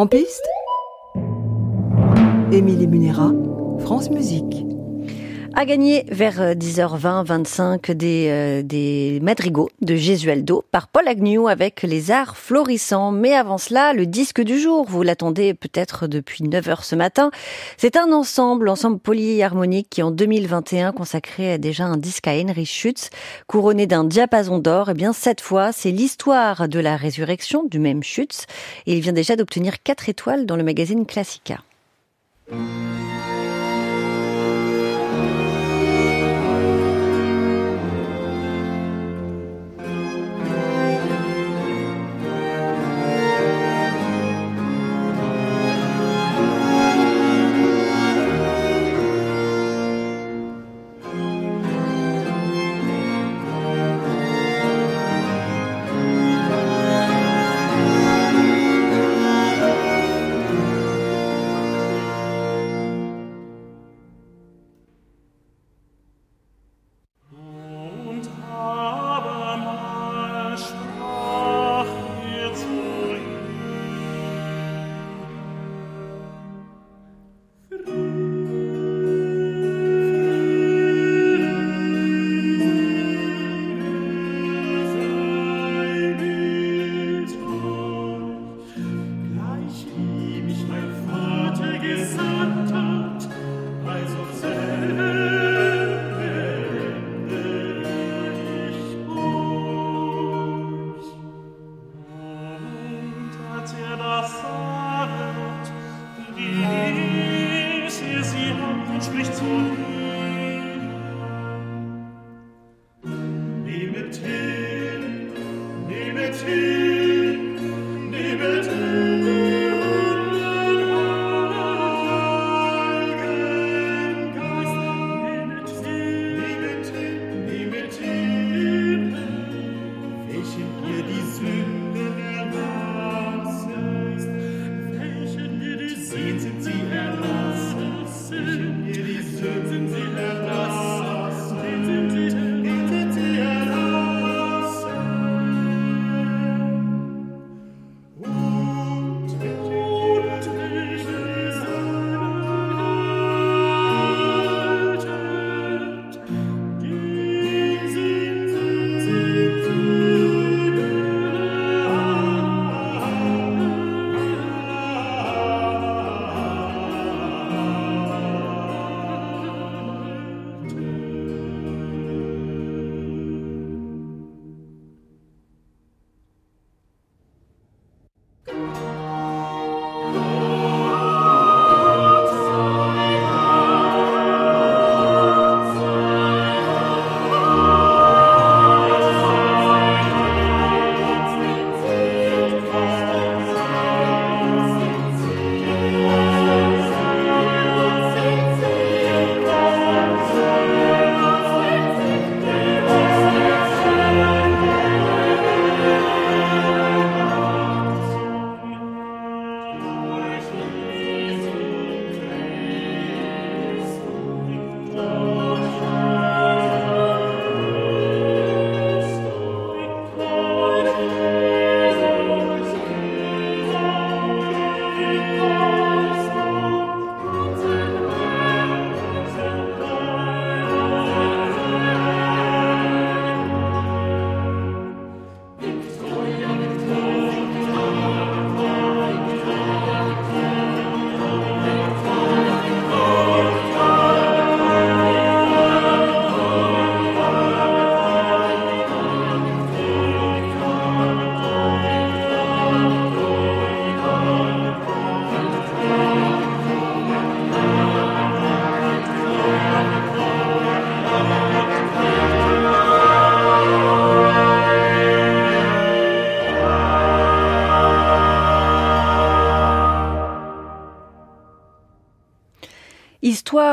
En piste Émilie Munera, France Musique. A gagné vers 10h20, 25 des, euh, des madrigaux de Gesualdo par Paul Agnew avec les arts florissants. Mais avant cela, le disque du jour, vous l'attendez peut-être depuis 9h ce matin. C'est un ensemble, ensemble polyharmonique qui en 2021 consacrait déjà un disque à Henry Schütz, couronné d'un diapason d'or. Et eh bien cette fois, c'est l'histoire de la résurrection du même Schütz. Et il vient déjà d'obtenir 4 étoiles dans le magazine Classica.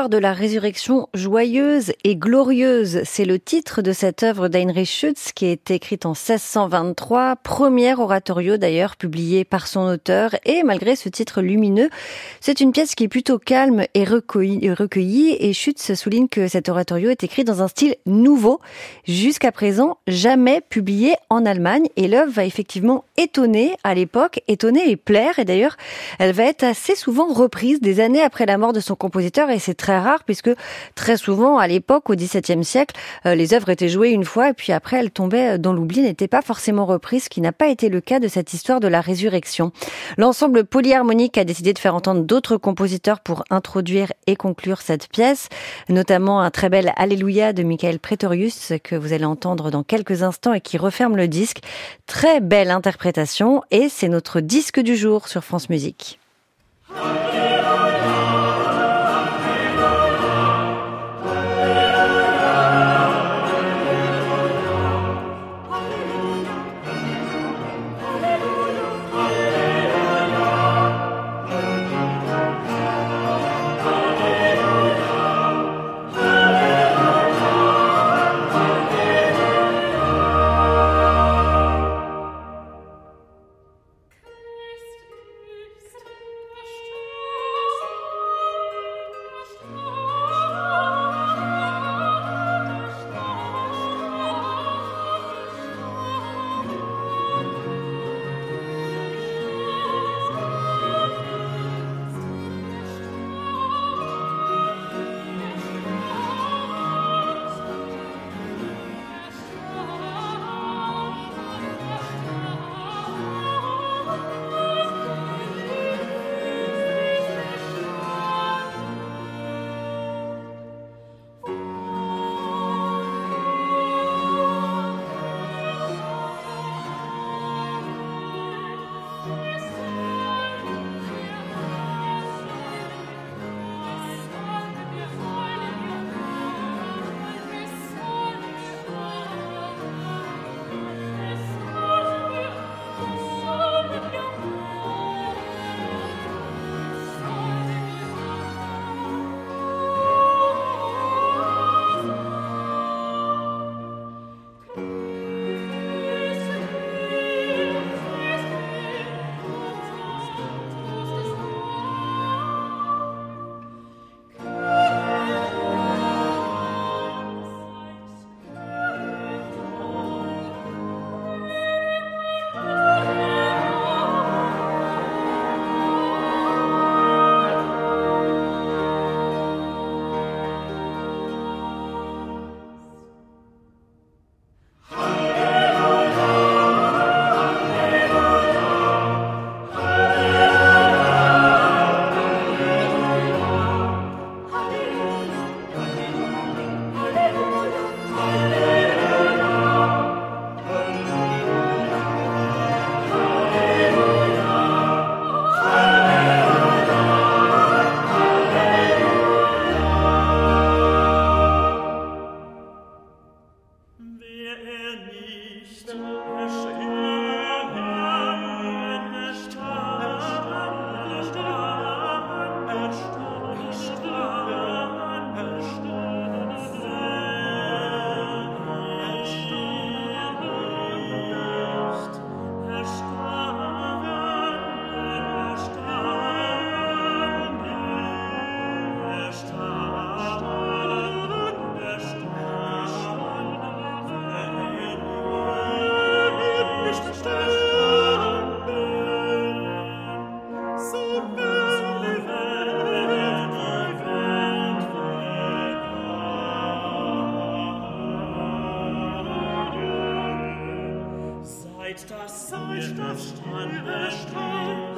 De la résurrection joyeuse et glorieuse, c'est le titre de cette œuvre d'Heinrich Schütz qui est écrite en 1623, premier oratorio d'ailleurs publié par son auteur. Et malgré ce titre lumineux, c'est une pièce qui est plutôt calme et recueillie. Et Schütz souligne que cet oratorio est écrit dans un style nouveau, jusqu'à présent jamais publié en Allemagne. Et l'œuvre va effectivement étonner à l'époque, étonner et plaire. Et d'ailleurs elle va être assez souvent reprise des années après la mort de son compositeur. Et c'est très rare puisque très souvent à l'époque au XVIIe siècle euh, les œuvres étaient jouées une fois et puis après elles tombaient dans l'oubli, n'étaient pas forcément reprises, ce qui n'a pas été le cas de cette histoire de la résurrection. L'ensemble polyharmonique a décidé de faire entendre d'autres compositeurs pour introduire et conclure cette pièce, notamment un très bel Alléluia de Michael Pretorius que vous allez entendre dans quelques instants et qui referme le disque. Très belle interprétation et c'est notre disque du jour sur France Musique. das Zeug, das Stahl bestand,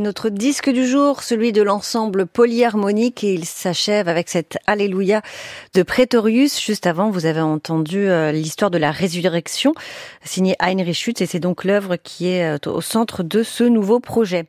Notre disque du jour, celui de l'ensemble polyharmonique et il s'achève avec cette Alléluia de Prétorius. Juste avant, vous avez entendu euh, l'histoire de la résurrection signée Heinrich Schütz et c'est donc l'œuvre qui est euh, au centre de ce nouveau projet.